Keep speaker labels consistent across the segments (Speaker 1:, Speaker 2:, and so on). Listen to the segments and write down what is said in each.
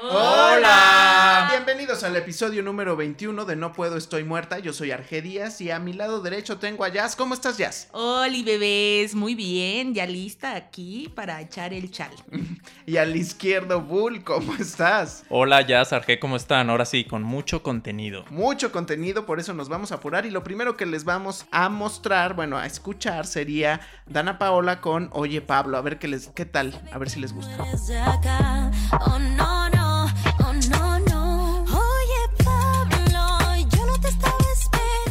Speaker 1: ¡Hola!
Speaker 2: Bienvenidos al episodio número 21 de No Puedo Estoy Muerta. Yo soy Arge Díaz y a mi lado derecho tengo a Jazz. ¿Cómo estás, Jazz?
Speaker 1: Hola, bebés, muy bien, ya lista aquí para echar el chal.
Speaker 2: Y al izquierdo, Bull, ¿cómo estás?
Speaker 3: Hola, ya Sarge, ¿cómo están? Ahora sí, con mucho contenido.
Speaker 2: Mucho contenido, por eso nos vamos a apurar. Y lo primero que les vamos a mostrar, bueno, a escuchar, sería Dana Paola con Oye Pablo. A ver qué les, qué tal, a ver si les gusta.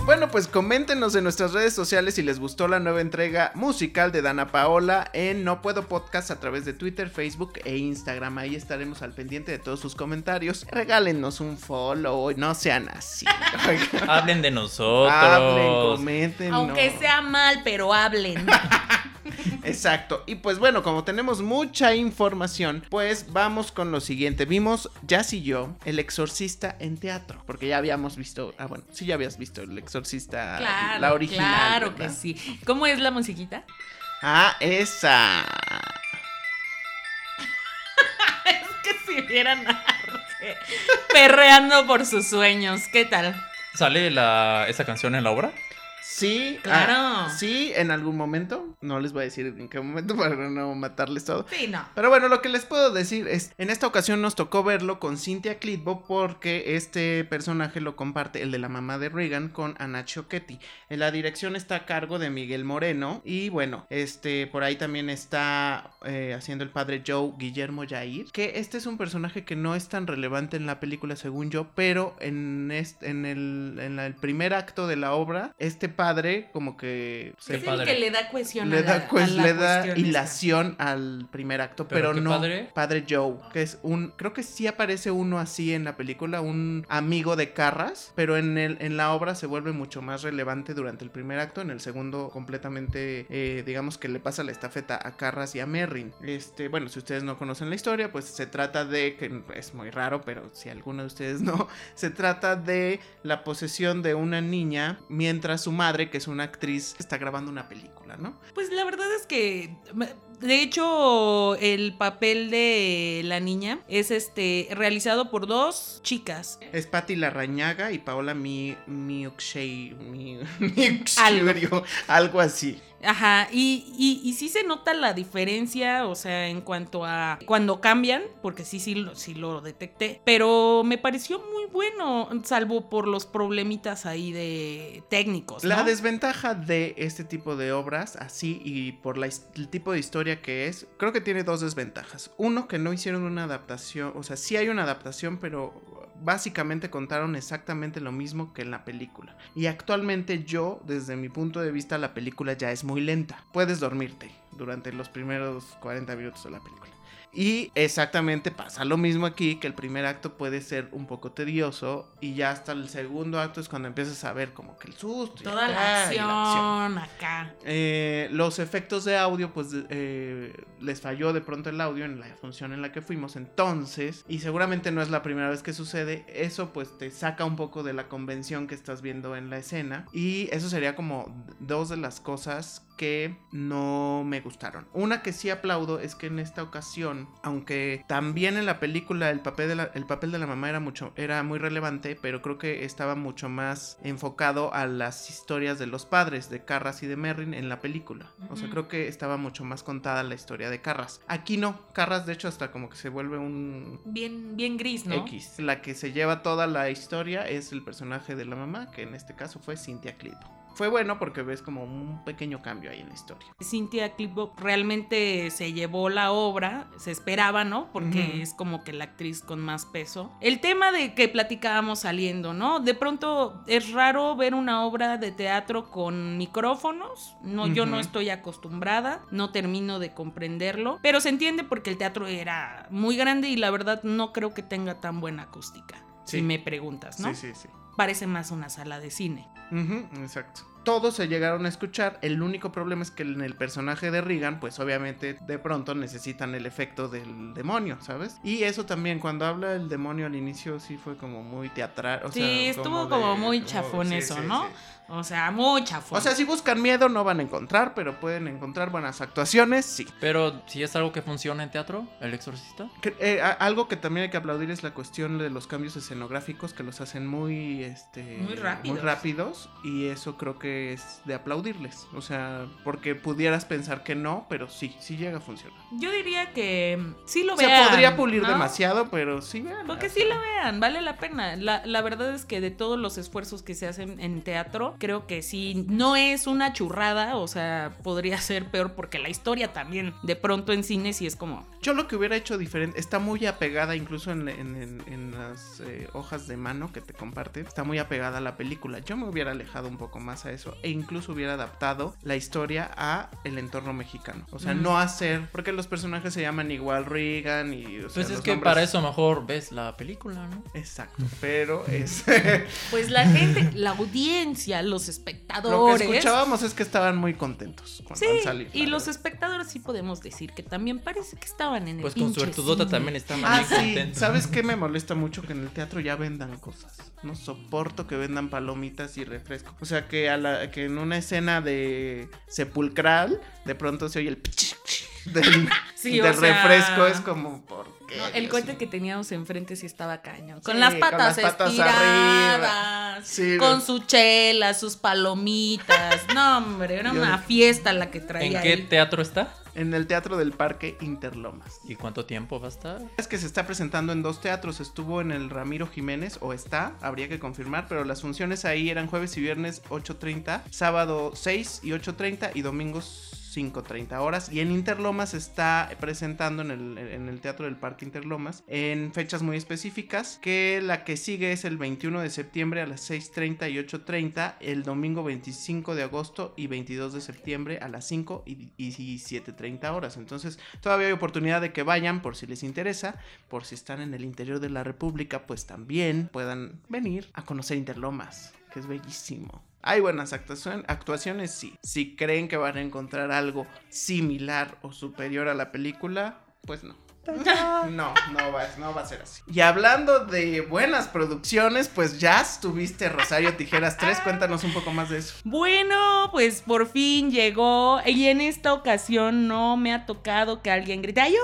Speaker 2: Bueno, pues coméntenos en nuestras redes sociales si les gustó la nueva entrega musical de Dana Paola en No Puedo Podcast a través de Twitter, Facebook e Instagram. Ahí estaremos al pendiente de todos sus comentarios. Regálenos un follow, no sean así.
Speaker 3: Hablen de nosotros.
Speaker 2: Hablen, comenten.
Speaker 1: Aunque sea mal, pero hablen.
Speaker 2: Exacto. Y pues bueno, como tenemos mucha información, pues vamos con lo siguiente. Vimos, Jazz y yo, El Exorcista en teatro. Porque ya habíamos visto. Ah, bueno, sí, ya habías visto El Exorcista,
Speaker 1: Claro,
Speaker 2: la original.
Speaker 1: claro
Speaker 2: ¿verdad?
Speaker 1: que sí. ¿Cómo es la musiquita?
Speaker 2: Ah, esa.
Speaker 1: Es que si vieran a Arge perreando por sus sueños, ¿qué tal?
Speaker 3: ¿Sale la, esa canción en la obra?
Speaker 2: Sí,
Speaker 1: Claro.
Speaker 2: ah, sí, en algún momento. No les voy a decir en qué momento para no matarles todo.
Speaker 1: Sí, no.
Speaker 2: Pero bueno, lo que les puedo decir es, en esta ocasión nos tocó verlo con Cynthia Clitbo porque este personaje lo comparte, el de la mamá de Reagan, con Anna Choquetti. La dirección está a cargo de Miguel Moreno y bueno, este por ahí también está eh, haciendo el padre Joe Guillermo Yair, que este es un personaje que no es tan relevante en la película según yo, pero en, este, en, el, en la- el primer acto de la obra, este padre como que
Speaker 1: es el
Speaker 3: padre.
Speaker 1: que le da cohesión
Speaker 2: le
Speaker 1: a la,
Speaker 2: da, pues,
Speaker 1: a la
Speaker 2: le da
Speaker 1: esta.
Speaker 2: hilación al primer acto,
Speaker 3: ¿Pero
Speaker 2: no
Speaker 3: padre?
Speaker 2: Joe, que es un, creo que sí aparece uno así en la película, un amigo de Carras, pero en el, en la obra se vuelve mucho más relevante durante el primer acto, en el segundo completamente, eh, digamos que le pasa la estafeta a Carras y a Este, bueno, si ustedes no conocen la historia, pues se trata de, que es muy raro, pero si alguno de ustedes no, se trata de la posesión de una niña mientras su madre, que es una actriz, está grabando una película, ¿no?
Speaker 1: Pues la verdad es que, de hecho, el papel de la niña es este realizado por dos chicas.
Speaker 2: Es Patti Larrañaga y Paola Mi, Miuxey, Mi,
Speaker 1: algo
Speaker 2: así.
Speaker 1: Ajá, y, y, y sí se nota la diferencia, o sea, en cuanto a cuando cambian, porque sí, sí, lo- sí lo detecté, pero me pareció muy bueno, salvo por los problemitas ahí de técnicos. ¿no?
Speaker 2: La desventaja de este tipo de obras, así y por la el tipo de historia que es, creo que tiene dos desventajas. Uno, que no hicieron una adaptación, o sea, sí hay una adaptación, pero básicamente contaron exactamente lo mismo que en la película. Y actualmente yo, desde mi punto de vista, la película ya es muy lenta. Puedes dormirte durante los primeros 40 minutos de la película. Y exactamente pasa lo mismo aquí, que el primer acto puede ser un poco tedioso y ya hasta el segundo acto es cuando empiezas a ver como que el susto. y
Speaker 1: Toda
Speaker 2: acá,
Speaker 1: la
Speaker 2: y
Speaker 1: acción acá.
Speaker 2: eh, los efectos de audio, pues eh, les falló de pronto el audio en la función en la que fuimos. Entonces, y seguramente no es la primera vez que sucede, eso pues te saca un poco de la convención que estás viendo en la escena. Y eso sería como dos de las cosas que no me gustaron. Una que sí aplaudo es que en esta ocasión, aunque también en la película el papel de la, el papel de la mamá era mucho, era muy relevante, pero creo que estaba mucho más enfocado a las historias de los padres, de Carras y de Merrin en la película. O sea, creo que estaba mucho más contada la historia de Carras. Aquí no, Carras de hecho hasta como que se vuelve un
Speaker 1: Bien, bien gris, ¿no?
Speaker 2: X. La que se lleva toda la historia es el personaje de la mamá, que en este caso fue Cynthia Clitbo. Fue bueno porque ves como un pequeño cambio ahí en la historia.
Speaker 1: Cynthia Clitbo realmente se llevó la obra, se esperaba, ¿no? Porque es como que la actriz con más peso. El tema de que platicábamos saliendo, ¿no? De pronto es raro ver una obra de teatro con micrófonos. No, yo no estoy acostumbrada, no termino de comprenderlo, pero se entiende porque el teatro era muy grande y la verdad no creo que tenga tan buena acústica.
Speaker 2: Sí.
Speaker 1: Si me preguntas, ¿no?
Speaker 2: Sí, sí, sí.
Speaker 1: Parece más una sala de cine.
Speaker 2: Exacto. Todos se llegaron a escuchar. El único problema es que en el personaje de Regan, pues obviamente de pronto necesitan el efecto del demonio, ¿sabes? Y eso también, cuando habla el demonio al inicio, sí fue como muy teatral. O
Speaker 1: Sí,
Speaker 2: sea,
Speaker 1: estuvo como
Speaker 2: de-
Speaker 1: muy
Speaker 2: como-
Speaker 1: chafón
Speaker 2: sí,
Speaker 1: eso,
Speaker 2: sí,
Speaker 1: ¿no?
Speaker 2: sí.
Speaker 1: O sea, muy chafón.
Speaker 2: O sea, si buscan miedo no van a encontrar, pero pueden encontrar buenas actuaciones, sí.
Speaker 3: Pero si es algo que funciona en teatro, El Exorcista.
Speaker 2: Que- eh, a- algo que también hay que aplaudir es la cuestión de los cambios escenográficos que los hacen muy este
Speaker 1: Muy rápidos.
Speaker 2: rápidos, y eso creo que es de aplaudirles o sea porque pudieras pensar que no pero sí sí llega a funcionar
Speaker 1: Yo diría que mm, sí lo
Speaker 2: se
Speaker 1: vean.
Speaker 2: podría pulir
Speaker 1: ¿no?
Speaker 2: demasiado pero sí vean
Speaker 1: Porque sí lo vean, vale la pena. La, la verdad es que de todos los esfuerzos que se hacen en teatro, creo que sí, no es una churrada, o sea, podría ser peor porque la historia también, de pronto en cine sí es como...
Speaker 2: yo lo que hubiera hecho diferente está muy apegada incluso en, en- en- en las eh, hojas de mano que te comparte está muy apegada a la película yo me hubiera alejado un poco más a eso e incluso hubiera adaptado la historia a el entorno mexicano o sea
Speaker 1: Mm.
Speaker 2: no hacer porque los personajes se llaman igual Regan y o sea,
Speaker 3: Pues es que
Speaker 2: nombres-
Speaker 3: para eso mejor ves la película, ¿no?
Speaker 2: exacto pero es
Speaker 1: Pues la gente, la audiencia, los
Speaker 2: lo que
Speaker 1: espectadores...
Speaker 2: escuchábamos es que estaban muy contentos cuando
Speaker 1: Sí,
Speaker 2: salir,
Speaker 1: y los espectadores sí podemos decir que también parece que estaban en el
Speaker 3: Pues con suertudota también están
Speaker 2: Ah,
Speaker 3: bien
Speaker 2: sí,
Speaker 3: contentos.
Speaker 2: ¿sabes qué me molesta mucho? Que en el teatro ya vendan cosas. No soporto que vendan palomitas y refresco. O sea, que, a la, que en una escena de sepulcral, de pronto se oye el del,
Speaker 1: Sí,
Speaker 2: del
Speaker 1: o sea,
Speaker 2: refresco. Es como, ¿por qué?
Speaker 1: No, el cohete que teníamos enfrente sí estaba cañón. Con
Speaker 2: Sí,
Speaker 1: las
Speaker 2: con
Speaker 1: patas
Speaker 2: las patas
Speaker 1: estiradas.
Speaker 2: Sí,
Speaker 1: con
Speaker 2: güey.
Speaker 1: su chela, sus palomitas. No, hombre, era
Speaker 2: Yo-
Speaker 1: una fiesta la que traía.
Speaker 3: ¿En qué
Speaker 1: ahí.
Speaker 3: teatro está?
Speaker 2: En el teatro del Parque Interlomas.
Speaker 3: ¿Y cuánto tiempo va a estar?
Speaker 2: Es que se está presentando en dos teatros. Estuvo en el Ramiro Jiménez, o está, habría que confirmar, pero las funciones ahí eran jueves y viernes 8.30, sábado 6 y 8.30 y domingos 5.30 horas. Y en Interlomas está presentando en el, en el Teatro del Parque Interlomas en fechas muy específicas, que la que sigue es el 21 de septiembre a las 6.30 y 8.30, el domingo 25 de agosto y 22 de septiembre a las 5 y, y 7.30 horas. Entonces todavía hay oportunidad de que vayan por si les interesa, por si están en el interior de la República, pues también puedan venir a conocer Interlomas, que es bellísimo. Hay buenas actuación- actuaciones, sí. Si creen que van a encontrar algo similar o superior a la película, pues no. No, no va, no va a ser así. Y hablando de buenas producciones, pues ya estuviste Rosario Tijeras 3. Cuéntanos un poco más de eso.
Speaker 1: Bueno, pues por fin llegó. Y en esta ocasión no me ha tocado que alguien grite ¡Ayuda!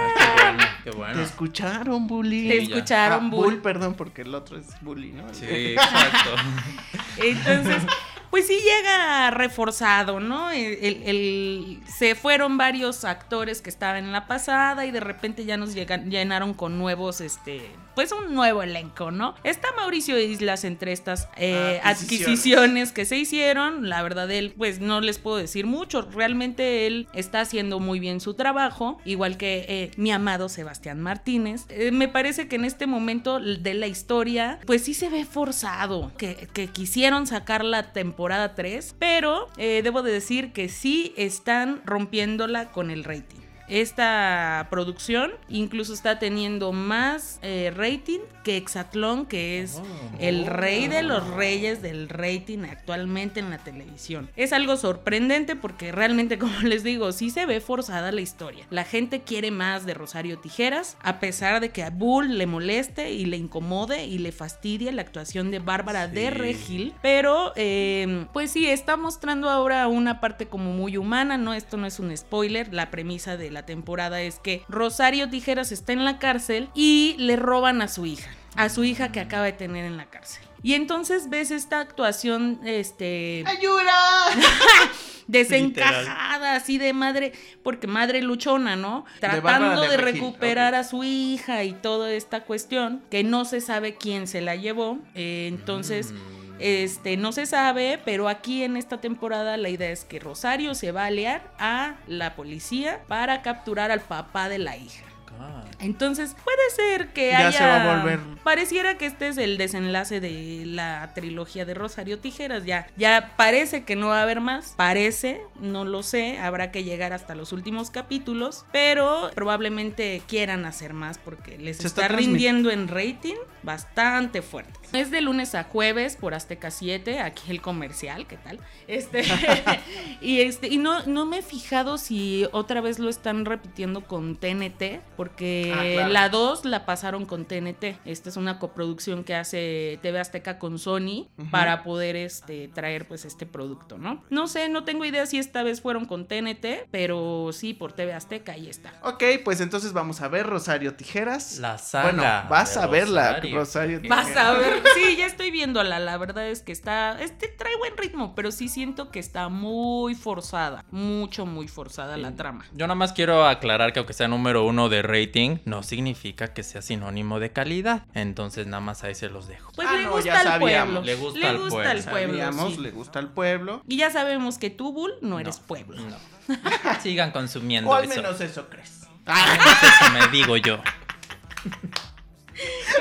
Speaker 3: Ay, qué bueno, qué
Speaker 2: Te escucharon, Bully.
Speaker 1: Te escucharon,
Speaker 2: Ah,
Speaker 1: Bull.
Speaker 2: Bull, perdón, porque el otro es Bully, ¿no?
Speaker 3: Sí, exacto.
Speaker 1: Entonces, pues sí llega reforzado, ¿no? El, el- el- se fueron varios actores que estaban en la pasada y de repente ya nos llegan, llenaron con nuevos, este, pues un nuevo elenco, ¿no? Está Mauricio Islas entre estas eh,
Speaker 2: Adquisiciones.
Speaker 1: adquisiciones que se hicieron. La verdad, él, pues no les puedo decir mucho. Realmente él está haciendo muy bien su trabajo, igual que eh, mi amado Sebastián Martínez. Eh, me parece que en este momento de la historia, pues sí se ve forzado, que, que quisieron sacar la temporada 3, pero debo de decir que sí están rompiéndola con el rating. Esta producción incluso está teniendo más eh, rating que Exatlón, que es
Speaker 3: Oh.
Speaker 1: el rey de los reyes del rating actualmente en la televisión. Es algo sorprendente porque realmente, como les digo, sí se ve forzada la historia. La gente quiere más de Rosario Tijeras, a pesar de que a Bull le moleste y le incomode y le fastidie la actuación de Bárbara
Speaker 3: Sí.
Speaker 1: de Regil. Pero, eh, pues sí, está mostrando ahora una parte como muy humana, ¿no? Esto no es un spoiler. La premisa de la temporada es que Rosario Tijeras está en la cárcel y le roban a su hija a su hija que acaba de tener en la cárcel. Y entonces ves esta actuación, este,
Speaker 2: ¡Ayuda!
Speaker 1: desencajada, así de madre, porque madre luchona, ¿no? Tratando
Speaker 2: de
Speaker 1: recuperar a su hija y toda esta cuestión, que no se sabe quién se la llevó. Eh, entonces,
Speaker 3: Mm.
Speaker 1: Este, no se sabe, pero aquí en esta temporada la idea es que Rosario se va a aliar a la policía para capturar al papá de la hija.
Speaker 3: God.
Speaker 1: Entonces, puede ser que
Speaker 2: Ya
Speaker 1: haya.
Speaker 2: se va a volver-
Speaker 1: Pareciera que este es el desenlace de la trilogía de Rosario Tijeras. Ya, ya parece que no va a haber más. Parece, no lo sé. Habrá que llegar hasta los últimos capítulos. Pero probablemente quieran hacer más porque les
Speaker 2: Se
Speaker 1: está, rindiendo en rating bastante fuerte. Es de lunes a jueves por Azteca 7. Aquí el comercial, ¿qué tal? Este. y este. Y no, no me he fijado si otra vez lo están repitiendo con TNT. Porque
Speaker 2: Ah, claro.
Speaker 1: la 2 la pasaron con TNT. Esta es una coproducción que hace TV Azteca con Sony para poder este, traer pues este producto, ¿no? No sé, no tengo idea si esta vez fueron con TNT, pero sí por TV Azteca ahí está.
Speaker 2: Ok, pues entonces vamos a ver Rosario Tijeras.
Speaker 3: La saga.
Speaker 2: Bueno, vas a verla,
Speaker 3: Rosario.
Speaker 2: Rosario
Speaker 1: Vas
Speaker 2: Tijeras.
Speaker 1: a ver, sí, ya estoy viéndola. La verdad es que está, este trae buen ritmo, pero sí siento que está muy forzada, mucho, muy forzada la trama.
Speaker 3: Yo nada más quiero aclarar que aunque sea número uno de rating, no significa que sea sinónimo de calidad. Entonces nada más ahí se los dejo.
Speaker 1: Pues
Speaker 2: Ah,
Speaker 1: le
Speaker 2: no,
Speaker 1: gusta
Speaker 2: ya sabíamos.
Speaker 1: pueblo.
Speaker 3: Le gusta al pueblo.
Speaker 1: al pueblo.
Speaker 2: Sabíamos,
Speaker 1: sí.
Speaker 2: le gusta al pueblo.
Speaker 1: Y ya sabemos que tú, Bull, no eres
Speaker 3: No.
Speaker 1: pueblo.
Speaker 3: No. Sigan consumiendo
Speaker 2: O al
Speaker 3: eso.
Speaker 2: menos eso crees.
Speaker 3: Al menos eso me digo yo.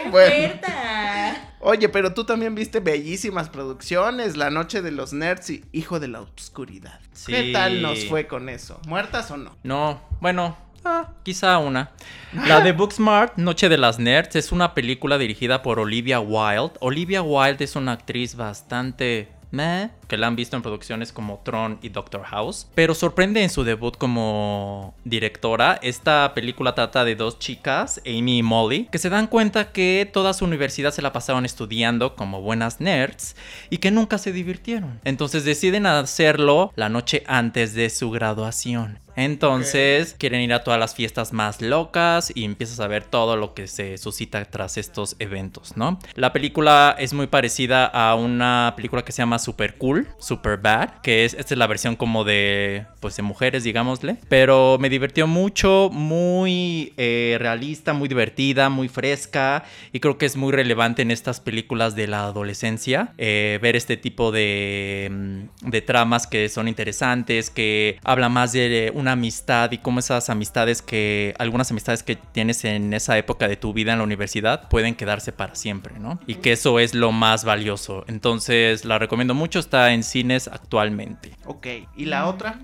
Speaker 2: Bueno. Oye, pero tú también viste bellísimas producciones, La Noche de los Nerds y Hijo de la Oscuridad. ¿Qué tal nos fue con eso? ¿Muertas o no?
Speaker 3: No, bueno, ah, quizá una. La de Booksmart, Noche de las Nerds, es una película dirigida por Olivia Wilde. Olivia Wilde es una actriz bastante... meh, que la han visto en producciones como Tron y Doctor House, pero sorprende en su debut como directora. Esta película trata de dos chicas, Amy y Molly, que se dan cuenta que toda su universidad se la pasaron estudiando como buenas nerds y que nunca se divirtieron. Entonces deciden hacerlo la noche antes de su graduación. Entonces quieren ir a todas las fiestas más locas y empiezas a ver todo lo que se suscita tras estos eventos, ¿no? La película es muy parecida a una película que se llama Super Cool, Super Bad, que es esta es la versión como de pues de mujeres, digámosle, pero me divirtió mucho, muy eh, realista, muy divertida, muy fresca y creo que es muy relevante en estas películas de la adolescencia eh, ver este tipo de, mm, de tramas que son interesantes, que habla más de una amistad y cómo esas amistades que, algunas amistades que tienes en esa época de tu vida en la universidad pueden quedarse para siempre, ¿no? Y que eso es lo más valioso. Entonces la recomiendo mucho, está en cines actualmente.
Speaker 2: Ok, ¿y la otra?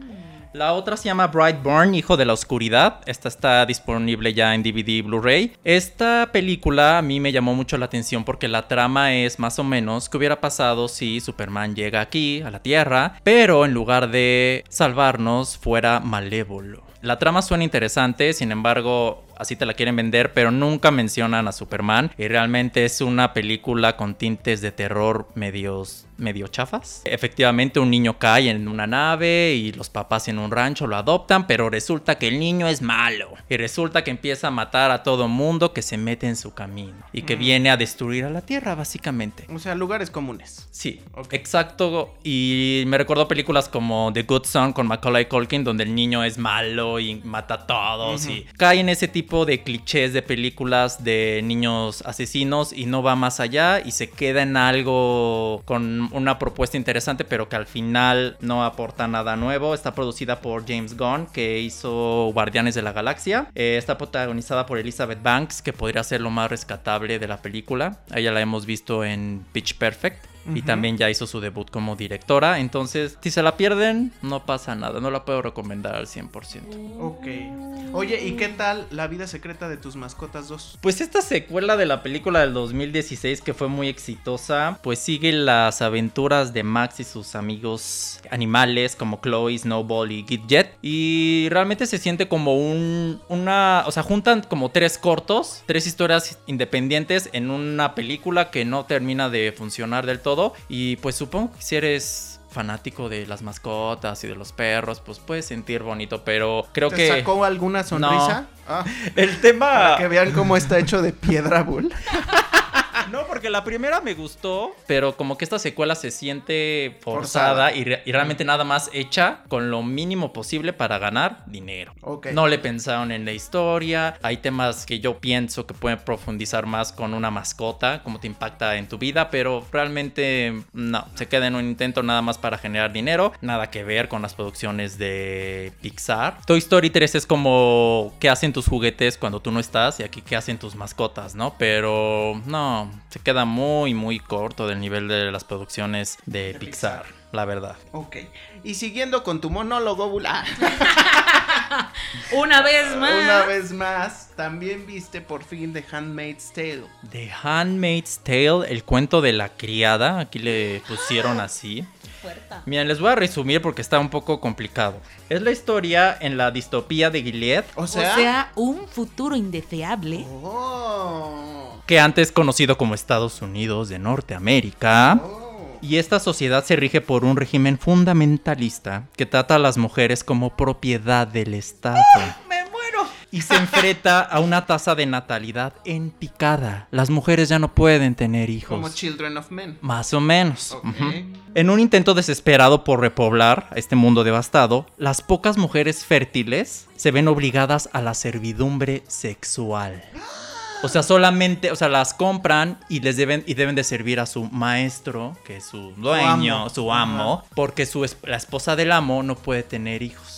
Speaker 3: La otra se llama Brightburn, Hijo de la Oscuridad. Esta está disponible ya en DVD y Blu-ray. Esta película a mí me llamó mucho la atención porque la trama es más o menos qué hubiera pasado si Superman llega aquí, a la Tierra, pero en lugar de salvarnos fuera malévolo. La trama suena interesante, sin embargo, así te la quieren vender, pero nunca mencionan a Superman. Y realmente es una película con tintes de terror medios medio chafas. Efectivamente, un niño cae en una nave y los papás en un rancho lo adoptan, pero resulta que el niño es malo. Y resulta que empieza a matar a todo mundo que se mete en su camino y que viene a destruir a la Tierra, básicamente.
Speaker 2: O sea, lugares comunes.
Speaker 3: Sí, exacto. Y me recordó películas como The Good Son con Macaulay Culkin, donde el niño es malo y mata a todos. Y cae en ese tipo de clichés de películas de niños asesinos y no va más allá y se queda en algo con una propuesta interesante, pero que al final no aporta nada nuevo. Está producida por James Gunn, que hizo Guardianes de la Galaxia. Eh, está protagonizada por Elizabeth Banks, que podría ser lo más rescatable de la película. Ella la hemos visto en Pitch Perfect. Y también ya hizo su debut como directora. Entonces, si se la pierden, no pasa nada. No la puedo recomendar al 100%.
Speaker 2: Ok. Oye, ¿y qué tal La vida secreta de tus mascotas 2?
Speaker 3: Pues esta secuela de la película del 2016 que fue muy exitosa, pues sigue las aventuras de Max y sus amigos animales como Chloe, Snowball y Gidget y realmente se siente como un una, o sea, juntan como tres cortos, tres historias independientes en una película que no termina de funcionar del todo y pues supongo que si eres fanático de las mascotas y de los perros, pues puedes sentir bonito, pero creo
Speaker 2: ¿Te
Speaker 3: que
Speaker 2: sacó alguna sonrisa? Ah,
Speaker 3: el tema
Speaker 2: para que vean cómo está hecho de piedra bull.
Speaker 3: No, porque la primera me gustó, pero como que esta secuela se siente forzada, Y, re- y realmente nada más hecha con lo mínimo posible para ganar dinero.
Speaker 2: Ok.
Speaker 3: No le pensaron en la historia. Hay temas que yo pienso que pueden profundizar más con una mascota, cómo te impacta en tu vida, pero realmente no, se queda en un intento nada más para generar dinero, nada que ver con las producciones de Pixar. Toy Story 3 es como qué hacen tus juguetes cuando tú no estás y aquí qué hacen tus mascotas, ¿no? Pero no, se queda muy muy corto del nivel de las producciones de, Pixar, la verdad.
Speaker 2: Ok. Y siguiendo con tu monólogo, Bula.
Speaker 1: Una vez más.
Speaker 2: Una vez más, también viste por fin The Handmaid's Tale.
Speaker 3: The Handmaid's Tale, el cuento de la criada, aquí le pusieron así.
Speaker 1: Puerta.
Speaker 3: Miren, les voy a resumir porque está un poco complicado. Es la historia en la distopía de Gilead,
Speaker 2: O
Speaker 1: O
Speaker 2: sea.
Speaker 1: sea, un futuro indeseable.
Speaker 2: Oh.
Speaker 3: que antes conocido como Estados Unidos de Norteamérica.
Speaker 2: Oh.
Speaker 3: Y esta sociedad se rige por un régimen fundamentalista que trata a las mujeres como propiedad del Estado. Y se enfrenta a una tasa de natalidad en picada. Las mujeres ya no pueden tener hijos.
Speaker 2: Como Children of Men.
Speaker 3: Más o menos.
Speaker 2: Ok.
Speaker 3: Ujú. En un intento desesperado por repoblar a este mundo devastado, las pocas mujeres fértiles se ven obligadas a la servidumbre sexual. O sea, solamente, o sea, las compran y les deben y deben de servir a su maestro, que es su dueño,
Speaker 2: amo.
Speaker 3: su amo, porque su la esposa del amo no puede tener hijos.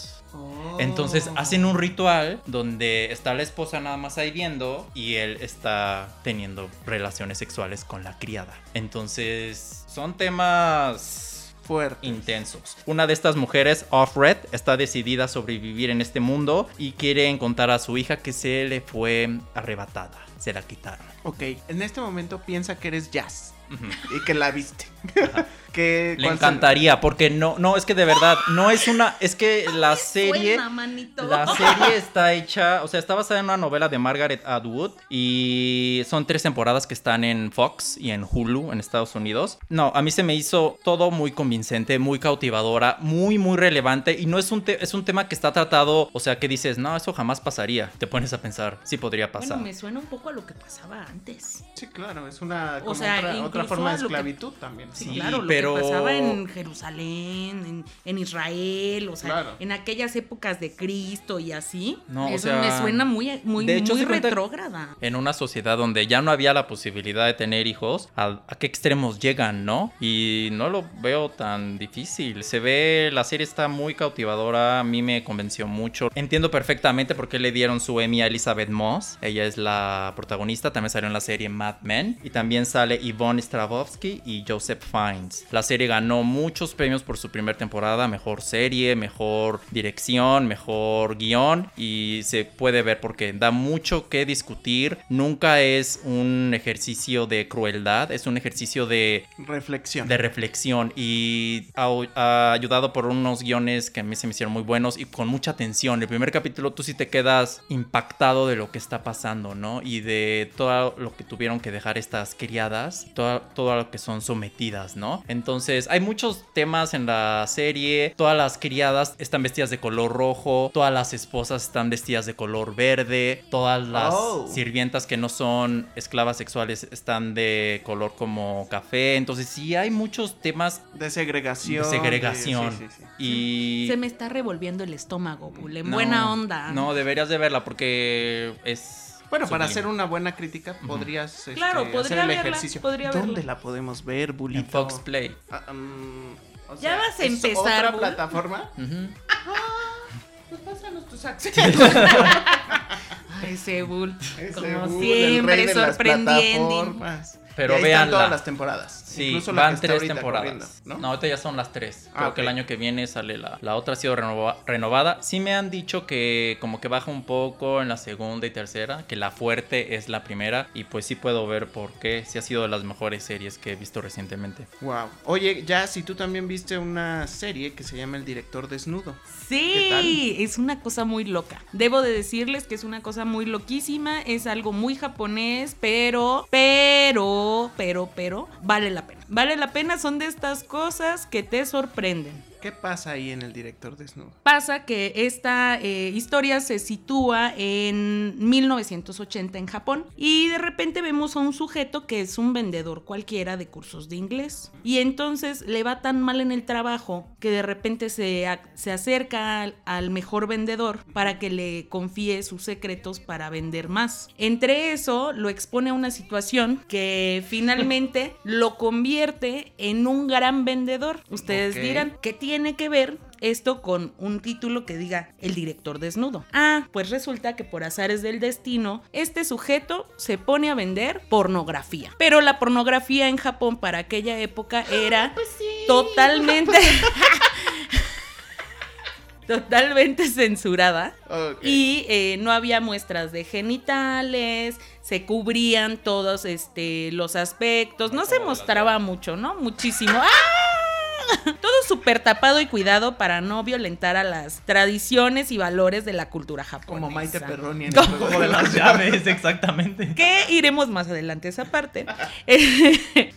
Speaker 2: Oh.
Speaker 3: Entonces hacen un ritual donde está la esposa nada más ahí viendo y él está teniendo relaciones sexuales con la criada. Entonces son temas
Speaker 2: Fuerte.
Speaker 3: intensos. Una de estas mujeres, Offred, está decidida a sobrevivir en este mundo y quiere encontrar a su hija que se le fue arrebatada. Se la quitaron.
Speaker 2: Ok, en este momento piensa que eres Jazz Y que la viste. que
Speaker 3: Le encantaría porque no, no, es que de verdad, no es una, es que la serie...
Speaker 1: Suena.
Speaker 3: La serie está hecha, o sea, está basada en una novela de Margaret Atwood y son tres temporadas que están en Fox y en Hulu en Estados Unidos. No, a mí se me hizo todo muy convincente, muy cautivadora, muy muy relevante y no es un te- es un tema que está tratado, o sea, que dices, "No, eso jamás pasaría." Te pones a pensar, sí podría pasar.
Speaker 1: Bueno, me suena un poco a lo que pasaba antes.
Speaker 2: Sí, claro, es una como
Speaker 1: sea,
Speaker 2: otra, otra forma de
Speaker 1: que-
Speaker 2: esclavitud también.
Speaker 1: Sí,
Speaker 3: Sí,
Speaker 1: claro, lo
Speaker 3: pero-
Speaker 1: que pasaba en Jerusalén, en, en Israel, o sea,
Speaker 2: Claro.
Speaker 1: en aquellas épocas de Cristo y así.
Speaker 3: No, o
Speaker 1: Eso
Speaker 3: sea,
Speaker 1: me suena muy, muy,
Speaker 3: de hecho,
Speaker 1: muy retrógrada.
Speaker 3: en una sociedad donde ya no había la posibilidad de tener hijos, ¿a, a qué extremos llegan, no? Y no lo veo tan difícil. Se ve, la serie está muy cautivadora, a mí me convenció mucho. Entiendo perfectamente por qué le dieron su Emmy a Elizabeth Moss. Ella es la protagonista, también salió en la serie Mad Men. Y también sale Yvonne Strahovski y Joseph Fiennes. La serie ganó muchos premios por su primera temporada, mejor serie, mejor dirección, mejor guion. Y se puede ver porque da mucho que discutir. Nunca es un ejercicio de crueldad, es un ejercicio de
Speaker 2: Reflexión.
Speaker 3: de reflexión y ha, ha ayudado por unos guiones que a mí se me hicieron muy buenos y con mucha tensión. El primer capítulo tú sí te quedas impactado de lo que está pasando, ¿no? Y de todo lo que tuvieron que dejar estas criadas, todo, todo lo que son sometidas, ¿no? Entonces hay muchos temas en la serie, todas las criadas están vestidas de color rojo, todas las esposas están vestidas de color verde, todas las
Speaker 2: Oh.
Speaker 3: sirvientas que no son esclavas sexuales están de color como café. Entonces sí hay muchos temas
Speaker 2: de segregación.
Speaker 3: de segregación.
Speaker 2: sí, sí, sí.
Speaker 3: Y...
Speaker 1: Se me está revolviendo el estómago, en
Speaker 3: No,
Speaker 1: buena onda.
Speaker 3: No, deberías de verla porque es...
Speaker 2: Bueno, para hacer una buena crítica, podrías este,
Speaker 1: Claro, podría
Speaker 2: hacer el
Speaker 1: verla,
Speaker 2: ejercicio.
Speaker 1: podría
Speaker 2: ¿Dónde
Speaker 1: verla.
Speaker 2: la podemos ver, Bulito?
Speaker 3: En Fox Play.
Speaker 2: Ah, mm, o
Speaker 1: Ya vas a
Speaker 2: ¿es
Speaker 1: empezar,
Speaker 2: ¿Otra
Speaker 1: Bull.
Speaker 2: plataforma?
Speaker 3: Ujú.
Speaker 2: Pues pásanos tus accesos.
Speaker 1: Ese Bull,
Speaker 2: Ese
Speaker 1: como
Speaker 2: Bull, el rey
Speaker 1: siempre, sorprendiendo.
Speaker 3: Pero
Speaker 2: están
Speaker 3: véanla.
Speaker 2: todas las temporadas.
Speaker 3: Sí,
Speaker 2: incluso la
Speaker 3: van
Speaker 2: que está
Speaker 3: tres temporadas.
Speaker 2: ¿no?
Speaker 3: ¿no? ahorita ya son las tres.
Speaker 2: Ah,
Speaker 3: Creo que el año que viene sale la, la otra ha sido renova- renovada. Sí me han dicho que como que baja un poco en la segunda y tercera, que la fuerte es la primera y pues sí puedo ver por qué. Sí ha sido de las mejores series que he visto recientemente.
Speaker 2: Wow. Oye, ya si tú también viste una serie que se llama El director desnudo. ¿Qué
Speaker 1: Sí, es una cosa muy loca. Debo de decirles que es una cosa muy loquísima, es algo muy japonés, pero, pero, pero, pero, vale la pena. Vale la pena, son de estas cosas que te sorprenden.
Speaker 2: ¿Qué pasa ahí en el director desnudo?
Speaker 1: Pasa que esta eh, historia se sitúa en 1980 en Japón y de repente vemos a un sujeto que es un vendedor cualquiera de cursos de inglés y entonces le va tan mal en el trabajo que de repente se, se acerca al, al mejor vendedor para que le confíe sus secretos para vender más. Entre eso lo expone a una situación que finalmente lo convierte en un gran vendedor. Ustedes dirán, ¿qué tiene que ver esto con un título que diga el director desnudo. Ah, pues resulta que por azares del destino, este sujeto se pone a vender pornografía. Pero la pornografía en Japón para aquella época era totalmente... totalmente censurada y eh, no había muestras de genitales, se cubrían todos este, los aspectos, no se mostraba mucho, ¿no? Muchísimo. ¡Ah! Todo súper tapado y cuidado para no violentar a las tradiciones y valores de la cultura japonesa.
Speaker 2: Como Maite Perroni en el juego de las llaves.
Speaker 3: exactamente.
Speaker 1: que iremos más adelante esa parte.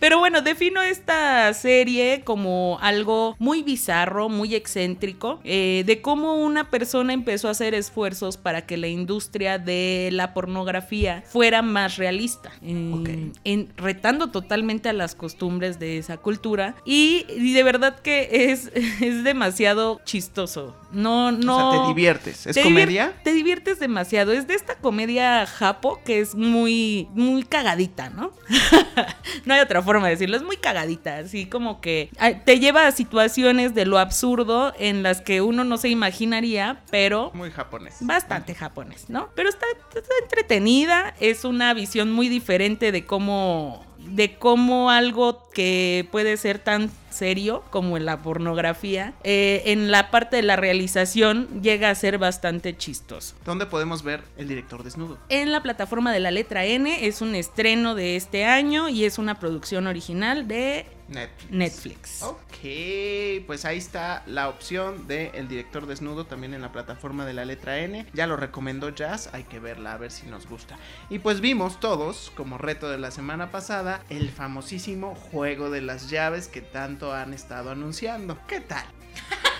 Speaker 1: Pero bueno, defino esta serie como algo muy bizarro, muy excéntrico, eh, de cómo una persona empezó a hacer esfuerzos para que la industria de la pornografía fuera más realista, eh, en- retando totalmente a las costumbres de esa cultura y, y de verdad que es, es demasiado chistoso. No, no.
Speaker 2: O sea, te diviertes. ¿Es
Speaker 1: Te divir-
Speaker 2: comedia?
Speaker 1: Te diviertes demasiado. Es de esta comedia japo que es muy, muy cagadita, ¿no? no hay otra forma de decirlo. Es muy cagadita. Así como que ah, te lleva a situaciones de lo absurdo en las que uno no se imaginaría, pero
Speaker 2: Muy japonés.
Speaker 1: bastante japonés, ¿no? Pero está, está entretenida, es una visión muy diferente de cómo de cómo algo que puede ser tan serio como en la pornografía, eh, en la parte de la realización llega a ser bastante chistoso.
Speaker 2: ¿Dónde podemos ver el director desnudo?
Speaker 1: En la plataforma de la letra N es un estreno de este año y es una producción original de
Speaker 2: Netflix.
Speaker 1: Netflix.
Speaker 2: Ok, pues ahí está la opción de El director desnudo también en la plataforma de la letra N. Ya lo recomendó Jazz, hay que verla a ver si nos gusta. Y pues vimos todos, como reto de la semana pasada, el famosísimo juego de las llaves que tanto han estado anunciando. ¿Qué tal?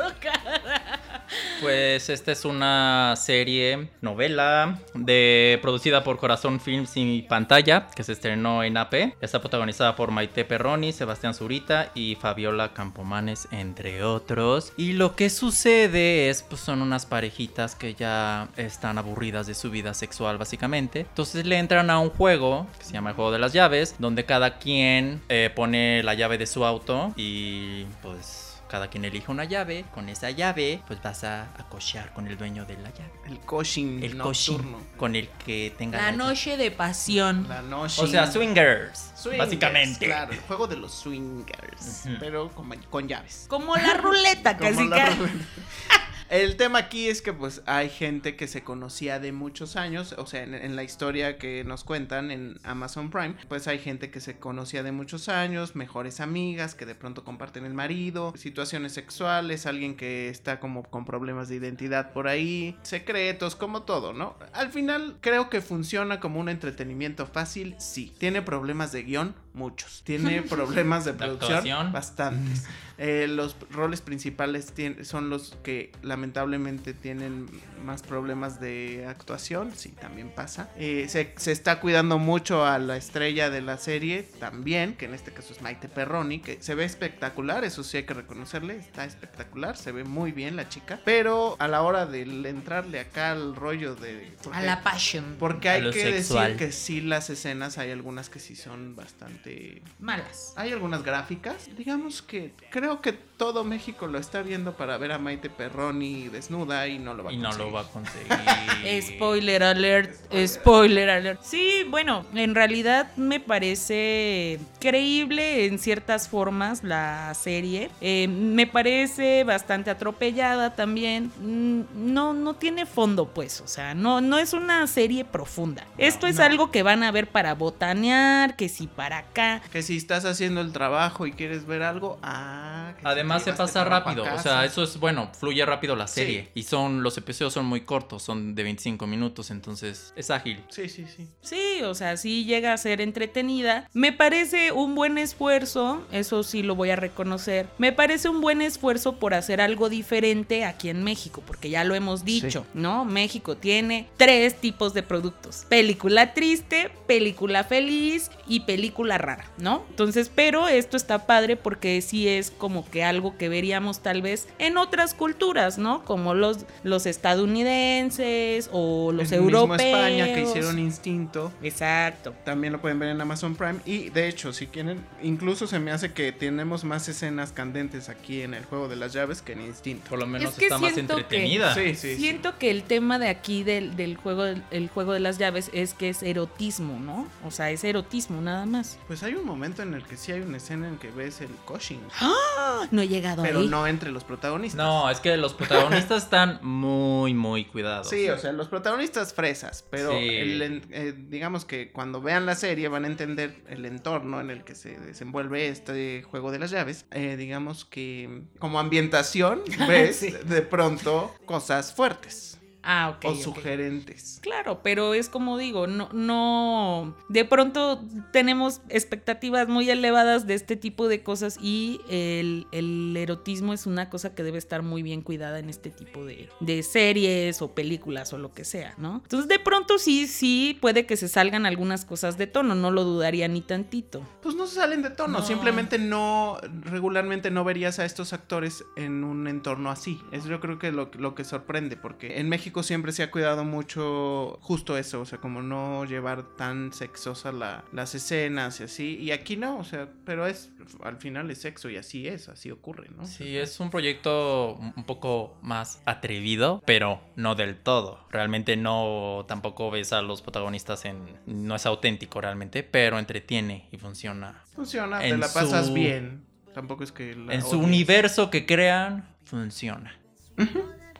Speaker 3: Pues esta es una serie, novela, de, producida por Corazón Films y Pantalla, que se estrenó en AP. Está protagonizada por Maite Perroni, Sebastián Zurita y Fabiola Campomanes, entre otros. Y lo que sucede es, pues son unas parejitas que ya están aburridas de su vida sexual, básicamente. Entonces le entran a un juego, que se llama el juego de las llaves, donde cada quien eh, pone la llave de su auto y pues... Cada quien elige una llave, con esa llave pues vas a, a cochear con el dueño de la llave.
Speaker 2: El coaching
Speaker 3: El
Speaker 2: nocturno.
Speaker 3: coaching con el que tenga
Speaker 1: La
Speaker 3: llave.
Speaker 1: noche de pasión.
Speaker 2: La noche.
Speaker 3: O sea, swingers,
Speaker 2: Swingers,
Speaker 3: básicamente.
Speaker 2: Claro, el juego de los swingers, pero con, con llaves.
Speaker 1: Como la ruleta,
Speaker 2: Como
Speaker 1: casi
Speaker 2: la
Speaker 1: casi.
Speaker 2: ruleta. El tema aquí es que pues hay gente que se conocía de muchos años, o sea, en, en la historia que nos cuentan en Amazon Prime, pues hay gente que se conocía de muchos años, mejores amigas que de pronto comparten el marido, situaciones sexuales, alguien que está como con problemas de identidad por ahí, secretos, como todo, ¿no? Al final creo que funciona como un entretenimiento fácil, sí. Tiene problemas de guion, muchos. Tiene problemas de
Speaker 3: ¿De
Speaker 2: producción, bastantes. Eh, los roles principales son los que lamentablemente tienen más problemas de actuación, sí, también pasa. Eh, se, se está cuidando mucho a la estrella de la serie también, que en este caso es Maite Perroni, que se ve espectacular, eso sí hay que reconocerle, está espectacular, se ve muy bien la chica, pero a la hora de entrarle acá al rollo de...
Speaker 1: A la passion.
Speaker 2: porque hay que
Speaker 3: sexual.
Speaker 2: decir que sí las escenas hay algunas que sí son bastante
Speaker 1: Malas.
Speaker 2: hay algunas gráficas. Digamos que creo que todo México lo está viendo para ver a Maite Perroni desnuda y no lo va a
Speaker 3: Y no
Speaker 2: conseguir.
Speaker 3: lo va a conseguir.
Speaker 1: Spoiler alert, spoiler alert. Sí, bueno, en realidad me parece creíble en ciertas formas la serie. Eh, me parece bastante atropellada también. Mm, No, no tiene fondo, pues. O sea, no, no es una serie profunda. Esto es
Speaker 2: no.
Speaker 1: algo que van a ver para botanear, que si para acá.
Speaker 2: Que si estás haciendo el trabajo y quieres ver algo, ah, que
Speaker 3: Además se pasa rápido, o sea, eso es bueno, fluye rápido la serie.
Speaker 2: Sí.
Speaker 3: Y son, los episodios son muy cortos, son de 25 minutos, entonces es ágil.
Speaker 2: Sí, sí, sí.
Speaker 1: Sí, o sea, sí llega a ser entretenida. Me parece un buen esfuerzo, eso sí lo voy a reconocer. Me parece un buen esfuerzo por hacer algo diferente aquí en México, porque ya lo hemos dicho, ¿no? México tiene tres tipos de productos: película triste, película feliz y película rara, ¿no? Entonces, pero esto está padre porque sí es como que algo que veríamos tal vez en otras culturas, ¿no? Como los, los estadounidenses o los
Speaker 2: El mismo
Speaker 1: europeos.
Speaker 2: España que hicieron Instinto.
Speaker 1: Exacto.
Speaker 2: También lo pueden ver en Amazon Prime. Y de hecho, si quieren, incluso se me hace que tenemos más escenas candentes aquí en el juego de las llaves que en Instinto.
Speaker 3: Por lo menos
Speaker 1: Es que
Speaker 3: está más
Speaker 1: siento que-
Speaker 3: entretenida.
Speaker 2: Sí, sí. sí.
Speaker 1: Siento que el tema de aquí del, del juego, el juego de las llaves es que es erotismo, ¿no? O sea, es erotismo nada más.
Speaker 2: Pues hay un momento en el que sí hay una escena en que ves el coaching.
Speaker 1: ¡Ah! No llegado
Speaker 2: Pero
Speaker 1: ahí.
Speaker 2: no entre los protagonistas.
Speaker 3: No, es que los protagonistas están muy, muy cuidados.
Speaker 2: Sí, o sea, los protagonistas fresas, pero
Speaker 3: Sí.
Speaker 2: el en- eh, digamos que cuando vean la serie van a entender el entorno en el que se desenvuelve este juego de las llaves. Eh, digamos que como ambientación ves
Speaker 1: Sí.
Speaker 2: de pronto cosas fuertes
Speaker 1: Ah, ok.
Speaker 2: o sugerentes.
Speaker 1: Claro, pero es como digo, no, no, de pronto tenemos expectativas muy elevadas de este tipo de cosas y el, el erotismo es una cosa que debe estar muy bien cuidada en este tipo de, de series o películas o lo que sea, ¿no? Entonces de pronto sí, sí, puede que se salgan algunas cosas de tono, no lo dudaría ni tantito.
Speaker 2: Pues no se salen de tono,
Speaker 3: No.
Speaker 2: simplemente no, regularmente no verías a estos actores en un entorno así. Es yo creo que lo, lo que sorprende, porque en México siempre se ha cuidado mucho justo eso, o sea, como no llevar tan sexosa la- las escenas y así. Y aquí no, o sea, pero es, al final es sexo y así es, así ocurre, ¿no?
Speaker 3: Sí, es un proyecto un poco más atrevido, pero no del todo. Realmente no, tampoco ves a los protagonistas en... No es auténtico realmente, pero entretiene y funciona.
Speaker 2: Funciona, te la pasas
Speaker 3: su-
Speaker 2: bien. Tampoco es que... la
Speaker 3: En su
Speaker 2: odies.
Speaker 3: universo que crean, funciona.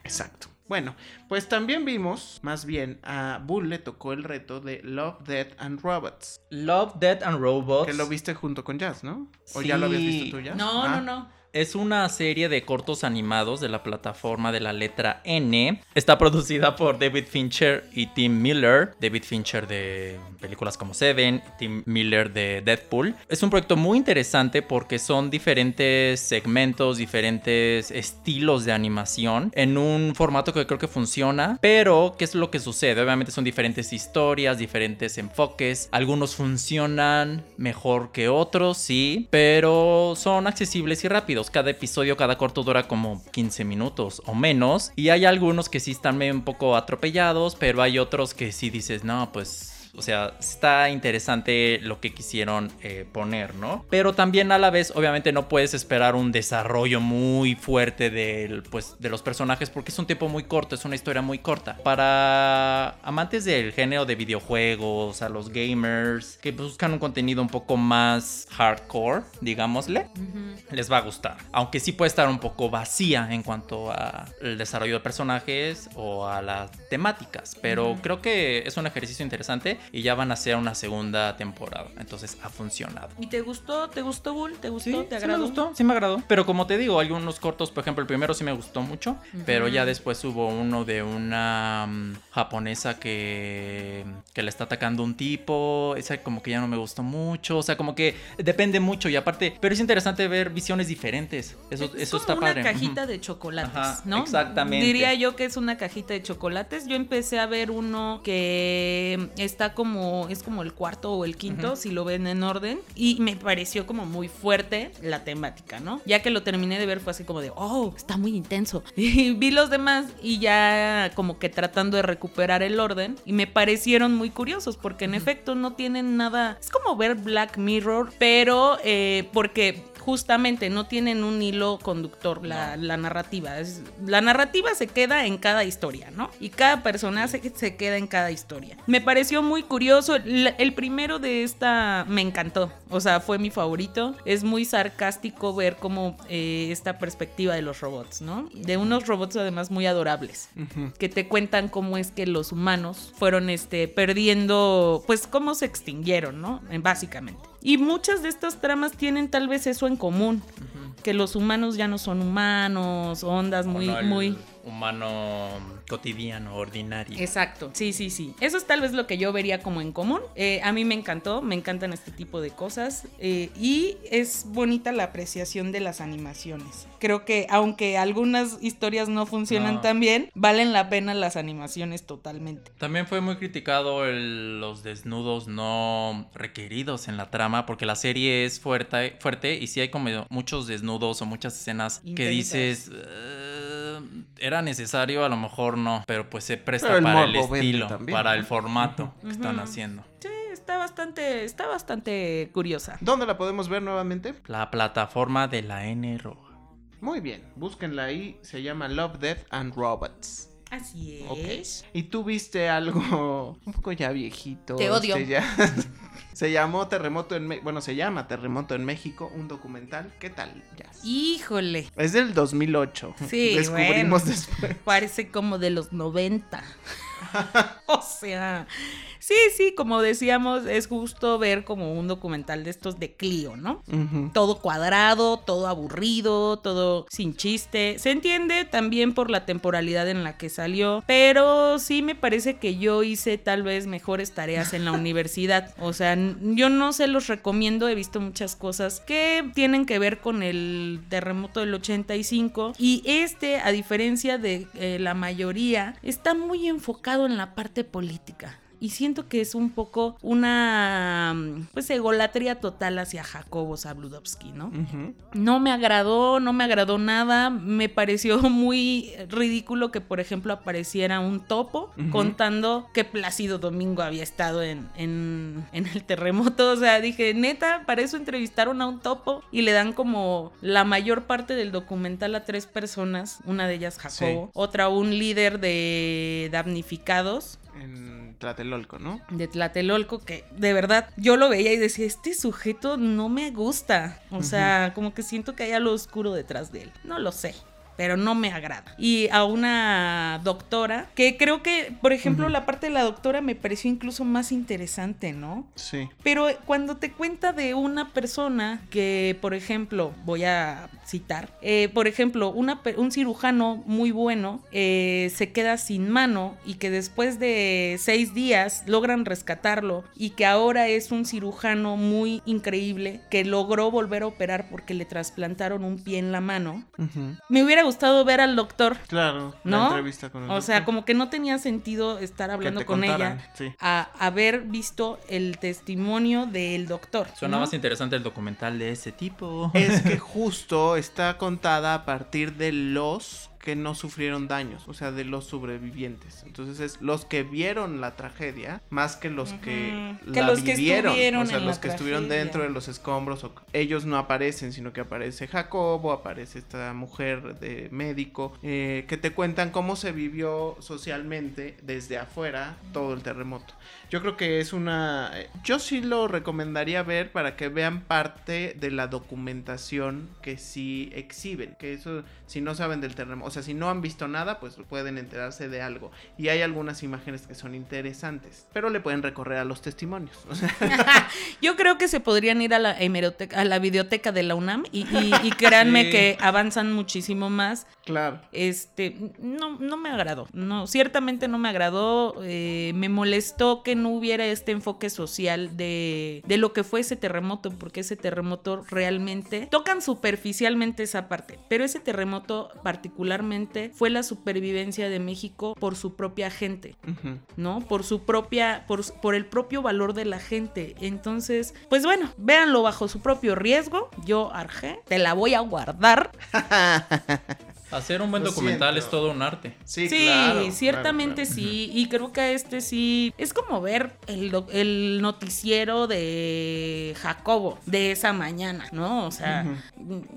Speaker 2: Exacto. Bueno, pues también vimos, más bien, a Bull le tocó el reto de Love, Death and Robots.
Speaker 3: Love, Death and Robots.
Speaker 2: Que lo viste junto con Jazz, ¿no? ¿O ya lo habías visto tú ya?
Speaker 1: No,
Speaker 2: Ah,
Speaker 1: no, no.
Speaker 3: Es una serie de cortos animados de la plataforma de la letra N. Está producida por David Fincher y Tim Miller. David Fincher de películas como Seven, Tim Miller de Deadpool. Es un proyecto muy interesante porque son diferentes segmentos, diferentes estilos de animación en un formato que creo que funciona. Pero, ¿qué es lo que sucede? Obviamente son diferentes historias, diferentes enfoques. Algunos funcionan mejor que otros, sí, pero son accesibles y rápidos. Cada episodio, cada corto dura como 15 minutos o menos. Y hay algunos que sí están un poco atropellados, pero hay otros que sí dices, no, pues... O sea, está interesante lo que quisieron eh, poner, ¿no? Pero también a la vez, obviamente, no puedes esperar un desarrollo muy fuerte del, pues, de los personajes porque es un tiempo muy corto, es una historia muy corta. Para amantes del género de videojuegos, a los gamers que buscan un contenido un poco más hardcore, digámosle, les va a gustar. Aunque sí puede estar un poco vacía en cuanto al desarrollo de personajes o a las temáticas. Pero creo que es un ejercicio interesante y ya van a hacer una segunda temporada. Entonces ha funcionado.
Speaker 1: ¿Y te gustó? ¿Te gustó, Bull? ¿Te gustó?
Speaker 3: Sí,
Speaker 1: ¿Te
Speaker 3: sí
Speaker 1: agradó?
Speaker 3: me gustó, sí me agradó. Pero como te digo, algunos cortos, por ejemplo, el primero sí me gustó mucho, pero ya después hubo uno de una mm, japonesa que, que le está atacando un tipo, esa como que ya no me gustó mucho, o sea, como que depende mucho y aparte, pero es interesante ver visiones diferentes, eso,
Speaker 1: Es
Speaker 3: eso
Speaker 1: como
Speaker 3: está
Speaker 1: una
Speaker 3: padre.
Speaker 1: cajita
Speaker 3: Ujú.
Speaker 1: de chocolates,
Speaker 3: Ajá,
Speaker 1: ¿no?
Speaker 3: exactamente.
Speaker 1: Diría yo que es una cajita de chocolates. Yo empecé a ver uno que está como, es como el cuarto o el quinto, si lo ven en orden, y me pareció como muy fuerte la temática, ¿no? Ya que lo terminé de ver fue así como de, oh, está muy intenso. Y vi los demás y ya como que tratando de recuperar el orden, y me parecieron muy curiosos, porque en efecto no tienen nada, es como ver Black Mirror, pero eh, porque justamente no tienen un hilo conductor la, la narrativa. Es- la narrativa se queda en cada historia, ¿no? Y cada personaje se queda en cada historia. Me pareció muy curioso. El, el primero de esta me encantó. O sea, fue mi favorito. Es muy sarcástico ver cómo eh, esta perspectiva de los robots, ¿no? De unos robots además muy adorables que te cuentan cómo es que los humanos fueron este, perdiendo, pues cómo se extinguieron, ¿no? Eh, Básicamente. Y muchas de estas tramas tienen tal vez eso en común. que los humanos ya no son humanos, ondas muy,
Speaker 3: O no el
Speaker 1: muy...
Speaker 3: humano cotidiano, ordinario.
Speaker 1: Exacto, sí, sí, sí. Eso es tal vez lo que yo vería como en común. Eh, a mí me encantó, me encantan este tipo de cosas eh, y es bonita la apreciación de las animaciones. Creo que aunque algunas historias no funcionan
Speaker 3: No.
Speaker 1: tan bien, valen la pena las animaciones totalmente.
Speaker 3: También fue muy criticado el- los desnudos no requeridos en la trama, porque la serie es fuerte, fuerte y sí hay como muchos desnudos o muchas escenas que dices, "Eh, era necesario, a lo mejor no, pero pues se presta
Speaker 2: el
Speaker 3: para el estilo,
Speaker 2: también,
Speaker 3: para
Speaker 2: ¿no?
Speaker 3: el formato que están haciendo.
Speaker 1: Sí, está bastante, está bastante curiosa.
Speaker 2: ¿Dónde la podemos ver nuevamente?
Speaker 3: La plataforma de la N roja.
Speaker 2: Muy bien, búsquenla ahí, se llama Love, Death and Robots.
Speaker 1: Así es.
Speaker 2: ¿Y tú viste algo un poco ya viejito?
Speaker 1: Te odio.
Speaker 2: este, ya- se llamó Terremoto en México. Bueno, se llama Terremoto en México, un documental. ¿Qué tal?
Speaker 1: Híjole,
Speaker 2: Es del 2008.
Speaker 1: Sí,
Speaker 2: Descubrimos
Speaker 1: bueno.
Speaker 2: después.
Speaker 1: parece como de los 90. o sea, sí, sí, como decíamos, es justo ver como un documental de estos de Clio, ¿no? Todo cuadrado, todo aburrido, todo sin chiste. Se entiende también por la temporalidad en la que salió, pero sí me parece que yo hice tal vez mejores tareas en la universidad. O sea, yo no se los recomiendo, he visto muchas cosas que tienen que ver con el terremoto del 85 y este, a diferencia de eh, la mayoría, está muy enfocado en la parte política. Y siento que es un poco una mm, pues egolatría total hacia Jacobo Zabludovsky, ¿no? No me agradó, no me agradó nada. Me pareció muy ridículo que, por ejemplo, apareciera un topo contando que Plácido Domingo había estado en, en, en el terremoto. O sea, dije, neta, para eso entrevistaron a un topo y le dan como la mayor parte del documental a tres personas. Una de ellas Jacobo,
Speaker 2: Sí.
Speaker 1: otra un líder de damnificados
Speaker 2: En Tlatelolco, ¿no?
Speaker 1: de Tlatelolco que de verdad yo lo veía y decía, este sujeto no me gusta. O sea, como que siento que hay algo oscuro detrás de él. No lo sé. Pero no me agrada. Y a una doctora, que creo que, por ejemplo, la parte de la doctora me pareció incluso más interesante, ¿no?
Speaker 2: Sí.
Speaker 1: Pero cuando te cuenta de una persona que, por ejemplo, voy a citar, eh, por ejemplo, una un cirujano muy bueno eh, se queda sin mano y que después de seis días logran rescatarlo y que ahora es un cirujano muy increíble que logró volver a operar porque le trasplantaron un pie en la mano. Me hubiera gustado ver al doctor.
Speaker 2: Claro,
Speaker 1: ¿No?
Speaker 2: la entrevista con el
Speaker 1: O sea,
Speaker 2: doctor.
Speaker 1: como que no tenía sentido estar hablando con
Speaker 2: contaran,
Speaker 1: ella
Speaker 2: Sí.
Speaker 1: a haber visto el testimonio del doctor.
Speaker 3: Suena
Speaker 1: ¿no?
Speaker 3: más interesante el documental de ese tipo.
Speaker 2: Es que justo está contada a partir de los que no sufrieron daños, o sea, de los sobrevivientes. Entonces es los que vieron la tragedia más que los que
Speaker 1: Ujú. Que
Speaker 2: la
Speaker 1: los que
Speaker 2: vivieron,
Speaker 1: estuvieron
Speaker 2: o sea, los que estuvieron dentro de los escombros. O, ellos no aparecen, sino que aparece Jacobo, aparece esta mujer de médico eh, que te cuentan cómo se vivió socialmente desde afuera todo el terremoto. Yo creo que es una... eh, Yo sí lo recomendaría ver para que vean parte de la documentación que sí exhiben. Que eso, si no saben del terremoto, o sea, si no han visto nada, pues pueden enterarse de algo. Y hay algunas imágenes que son interesantes, pero le pueden recorrer a los testimonios. O sea,
Speaker 1: Yo creo que se podrían ir a la hemeroteca, a la videoteca de la UNAM y, y- y créanme
Speaker 3: Sí.
Speaker 1: que avanzan muchísimo más.
Speaker 2: claro.
Speaker 1: Este, no, no me agradó. No, ciertamente no me agradó. eh, me molestó que no hubiera este enfoque social de, de lo que fue ese terremoto, porque ese terremoto realmente tocan superficialmente esa parte, pero ese terremoto particularmente fue la supervivencia de México por su propia gente. ¿no? Por su propia, por, por el propio valor de la gente. Entonces, pues bueno, véanlo bajo su propio riesgo. Yo, Arge, te la voy a guardar.
Speaker 3: Hacer un buen
Speaker 2: Lo
Speaker 3: documental
Speaker 2: siento.
Speaker 3: es todo un arte.
Speaker 2: Sí,
Speaker 1: Sí,
Speaker 2: claro,
Speaker 1: ciertamente
Speaker 2: claro, claro.
Speaker 1: sí. Y creo que este sí. Es como ver el, noticiero de Jacobo de esa mañana, ¿no? O sea,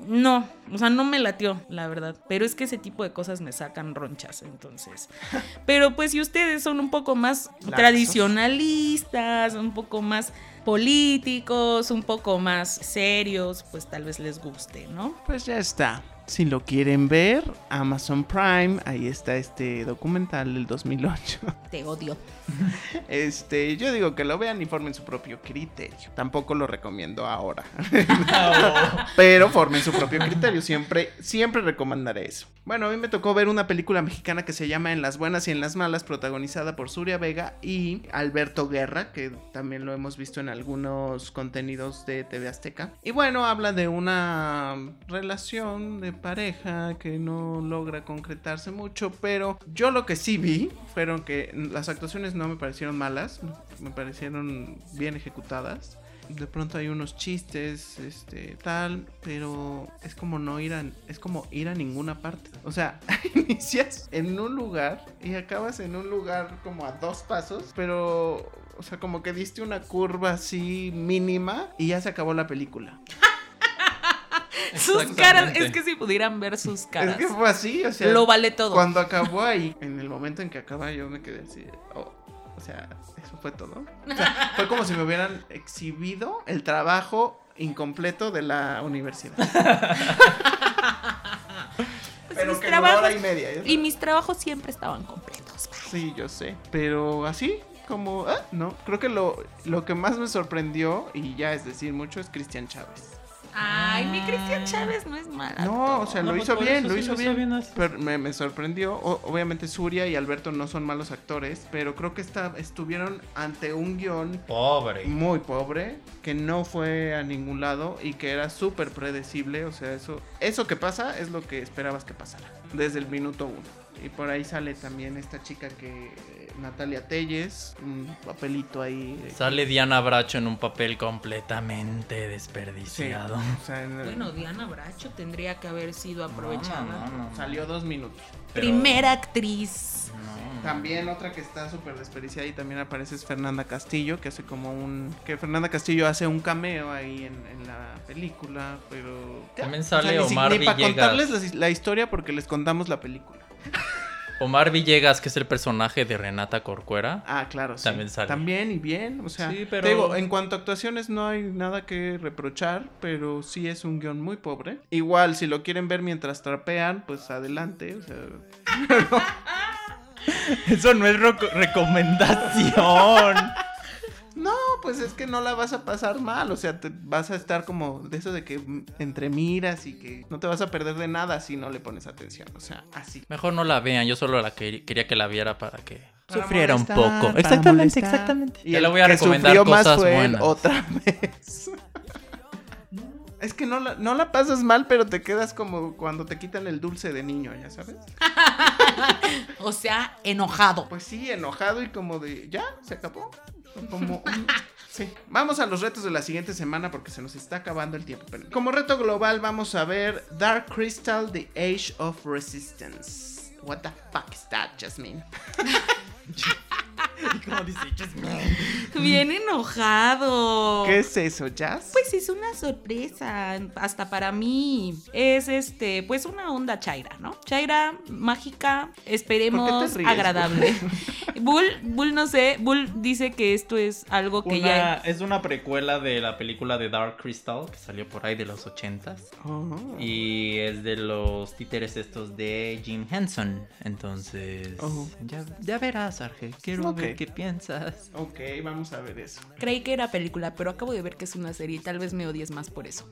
Speaker 1: no. O sea, no me latió, la verdad. Pero es que ese tipo de cosas me sacan ronchas, entonces. Pero pues si ustedes son un poco más
Speaker 2: Laxos.
Speaker 1: tradicionalistas, un poco más políticos, un poco más serios, pues tal vez les guste, ¿no?
Speaker 2: Pues ya está. Si lo quieren ver, Amazon Prime, ahí está este documental del 2008.
Speaker 1: Te odio.
Speaker 2: Este, yo digo que lo vean y formen su propio criterio. Tampoco lo recomiendo ahora. Pero formen su propio criterio. Siempre, siempre recomendaré eso. Bueno, a mí me tocó ver una película mexicana que se llama En las buenas y en las malas, protagonizada por Surya Vega y Alberto Guerra, que también lo hemos visto en algunos contenidos de TV Azteca. Y bueno, habla de una relación de pareja que no logra concretarse mucho, pero yo lo que sí vi fueron que las actuaciones no me parecieron malas, me parecieron bien ejecutadas. De pronto hay unos chistes, este, tal, pero es como no ir a, es como ir a ninguna parte. O sea, inicias en un lugar y acabas en un lugar como a dos pasos, pero, o sea, como que diste una curva así mínima y ya se acabó la película.
Speaker 1: Sus caras, es que si pudieran ver sus caras.
Speaker 2: Es que fue así, o sea,
Speaker 1: Lo vale todo.
Speaker 2: cuando acabó ahí, en el momento en que acaba yo me quedé así, oh, o sea, eso fue todo. O sea, fue como si me hubieran exhibido el trabajo incompleto de la universidad. Pero
Speaker 1: mis
Speaker 2: que
Speaker 1: trabajos-
Speaker 2: hora y media. ¿eh?
Speaker 1: Y mis trabajos siempre estaban completos. bye.
Speaker 2: Sí, yo sé. Pero así, como, ah, no, creo que lo, lo que más me sorprendió, y ya es decir mucho, es Cristian Chávez.
Speaker 1: Ay, mi Cristian Chávez no es mala.
Speaker 2: No, o sea,
Speaker 3: No,
Speaker 2: lo
Speaker 3: pues
Speaker 2: hizo bien, lo
Speaker 3: sí
Speaker 2: hizo
Speaker 3: lo hizo
Speaker 2: bien.
Speaker 3: bien, así.
Speaker 2: Pero me, me sorprendió. O- obviamente Surya y Alberto no son malos actores, pero creo que está, estuvieron ante un guion
Speaker 3: Pobre.
Speaker 2: muy pobre, que no fue a ningún lado y que era súper predecible. O sea, eso, eso que pasa es lo que esperabas que pasara desde el minuto uno. Y por ahí sale también esta chica que, Natalia Telles, un papelito ahí.
Speaker 3: Sale Diana Bracho en un papel completamente
Speaker 2: Sí,
Speaker 3: desperdiciado.
Speaker 2: o sea, en-
Speaker 1: Bueno, Diana Bracho tendría que haber sido aprovechada.
Speaker 3: No, no, no.
Speaker 2: salió dos minutos.
Speaker 3: Pero-
Speaker 1: Primera actriz.
Speaker 2: También otra que está súper desperdiciada y también aparece es Fernanda Castillo, que hace como un... Que Fernanda Castillo hace un cameo ahí en, en la película, pero...
Speaker 3: También sale
Speaker 2: ni
Speaker 3: Omar
Speaker 2: Ni para
Speaker 3: Villegas.
Speaker 2: contarles la, la historia porque les contamos la película.
Speaker 3: Omar Villegas, que es el personaje de Renata Corcuera.
Speaker 2: Ah, claro, sí.
Speaker 3: También sale.
Speaker 2: También y bien, o sea...
Speaker 3: Sí, pero-
Speaker 2: te digo, en cuanto a actuaciones no hay nada que reprochar, pero sí es un guion muy pobre. Igual, si lo quieren ver mientras trapean, pues adelante, o sea...
Speaker 3: Eso no es recomendación.
Speaker 2: No, pues es que no la vas a pasar mal, o sea, te vas a estar como de eso de que entre miras y que no te vas a perder de nada si no le pones atención, o sea, así.
Speaker 3: Mejor no la vean, yo solo la que- quería que la viera para que
Speaker 2: Para
Speaker 3: sufriera
Speaker 2: molestar,
Speaker 3: un poco. Exactamente,
Speaker 2: molestar.
Speaker 3: exactamente.
Speaker 2: Y
Speaker 3: la voy a recomendar
Speaker 2: más
Speaker 3: cosas
Speaker 2: fue él
Speaker 3: buenas.
Speaker 2: otra vez. Es que no la, no la pasas mal, pero te quedas como cuando te quitan el dulce de niño, ya sabes.
Speaker 1: O sea, enojado.
Speaker 2: Pues sí, enojado y como de, ya, se acabó. Como un- Sí. Vamos a los retos de la siguiente semana porque se nos está acabando el tiempo. Pero como reto global vamos a ver Dark Crystal, The Age of Resistance. What the fuck is that, Jasmine?
Speaker 1: Bien enojado.
Speaker 2: ¿Qué es eso, Jazz?
Speaker 1: Pues es una sorpresa, hasta para mí. Es este, pues una onda chaira, ¿no? Chaira mágica,
Speaker 2: ¿Por qué
Speaker 1: esperemos
Speaker 2: te ríes,
Speaker 1: agradable. Bull, Bull no sé, Bull dice que esto es algo que
Speaker 3: Una-
Speaker 1: ya
Speaker 3: Es una precuela de la película de Dark Crystal que salió por ahí de los 80s.
Speaker 2: Oh.
Speaker 3: Y es de los títeres estos de Jim Henson. Entonces,
Speaker 2: Oh.
Speaker 3: ya, ya verás, Arge. Quiero ver qué piensas.
Speaker 2: Ok, vamos a ver eso.
Speaker 1: creí que era película, pero acabo de ver que es una serie y tal vez me odies más por eso.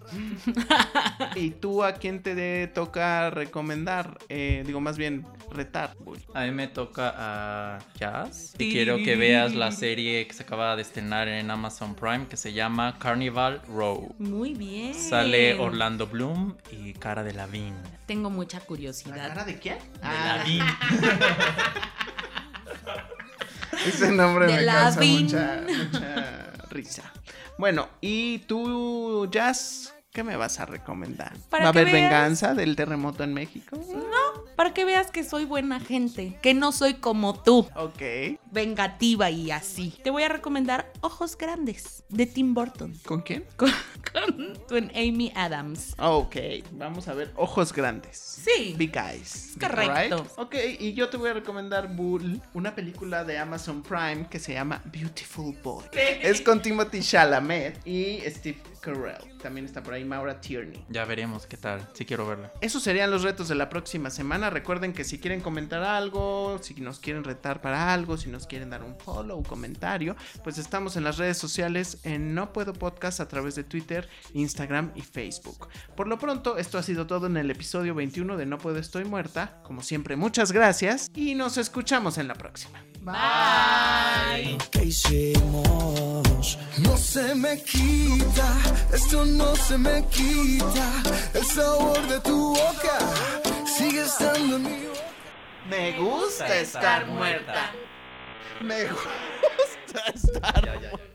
Speaker 2: ¿Y tú a quién te toca recomendar? Eh, digo, más bien, retar. Bull.
Speaker 3: A mí me toca a Jazz. Y quiero que veas la serie que se acaba de estrenar en Amazon Prime que se llama Carnival Row.
Speaker 1: Muy bien.
Speaker 3: Sale Orlando Bloom y Cara de Lavín.
Speaker 1: Tengo mucha
Speaker 2: ¿La
Speaker 1: curiosidad.
Speaker 2: cara de quién?
Speaker 3: De
Speaker 2: Ah,
Speaker 3: Lavín.
Speaker 2: Ese nombre
Speaker 1: De
Speaker 2: me causa mucha, mucha risa. Bueno, ¿y tú, Jazz? ¿Qué me vas a recomendar? ¿Va a haber
Speaker 1: veas.
Speaker 2: venganza del terremoto en México?
Speaker 1: Para que veas que soy buena gente, que no soy como tú,
Speaker 2: Ok.
Speaker 1: vengativa y así. Te voy a recomendar Ojos Grandes de Tim Burton
Speaker 2: ¿Con quién?
Speaker 1: con, con, con Amy Adams.
Speaker 2: Ok, vamos a ver Ojos Grandes.
Speaker 1: Sí.
Speaker 2: Big Eyes.
Speaker 1: correcto.
Speaker 2: Right? Ok, y yo te voy a recomendar Bull, una película de Amazon Prime que se llama Beautiful Boy. Es con Timothy Chalamet y Steve Carell. También está por ahí Maura Tierney.
Speaker 3: Ya veremos qué tal. Sí quiero verla.
Speaker 2: Esos serían los retos de la próxima semana. Recuerden que si quieren comentar algo, si nos quieren retar para algo, si nos quieren dar un follow o comentario, pues estamos en las redes sociales en No Puedo Podcast a través de Twitter, Instagram y Facebook. Por lo pronto, esto ha sido todo en el episodio 21 de No Puedo Estoy Muerta. Como siempre, muchas gracias y nos escuchamos en la próxima.
Speaker 1: Bye.
Speaker 4: hicimos no se me quita, esto no se me quita, el sabor de tu boca sigue estando en mi boca.
Speaker 2: Me gusta estar muerta. Me gusta estar muerta.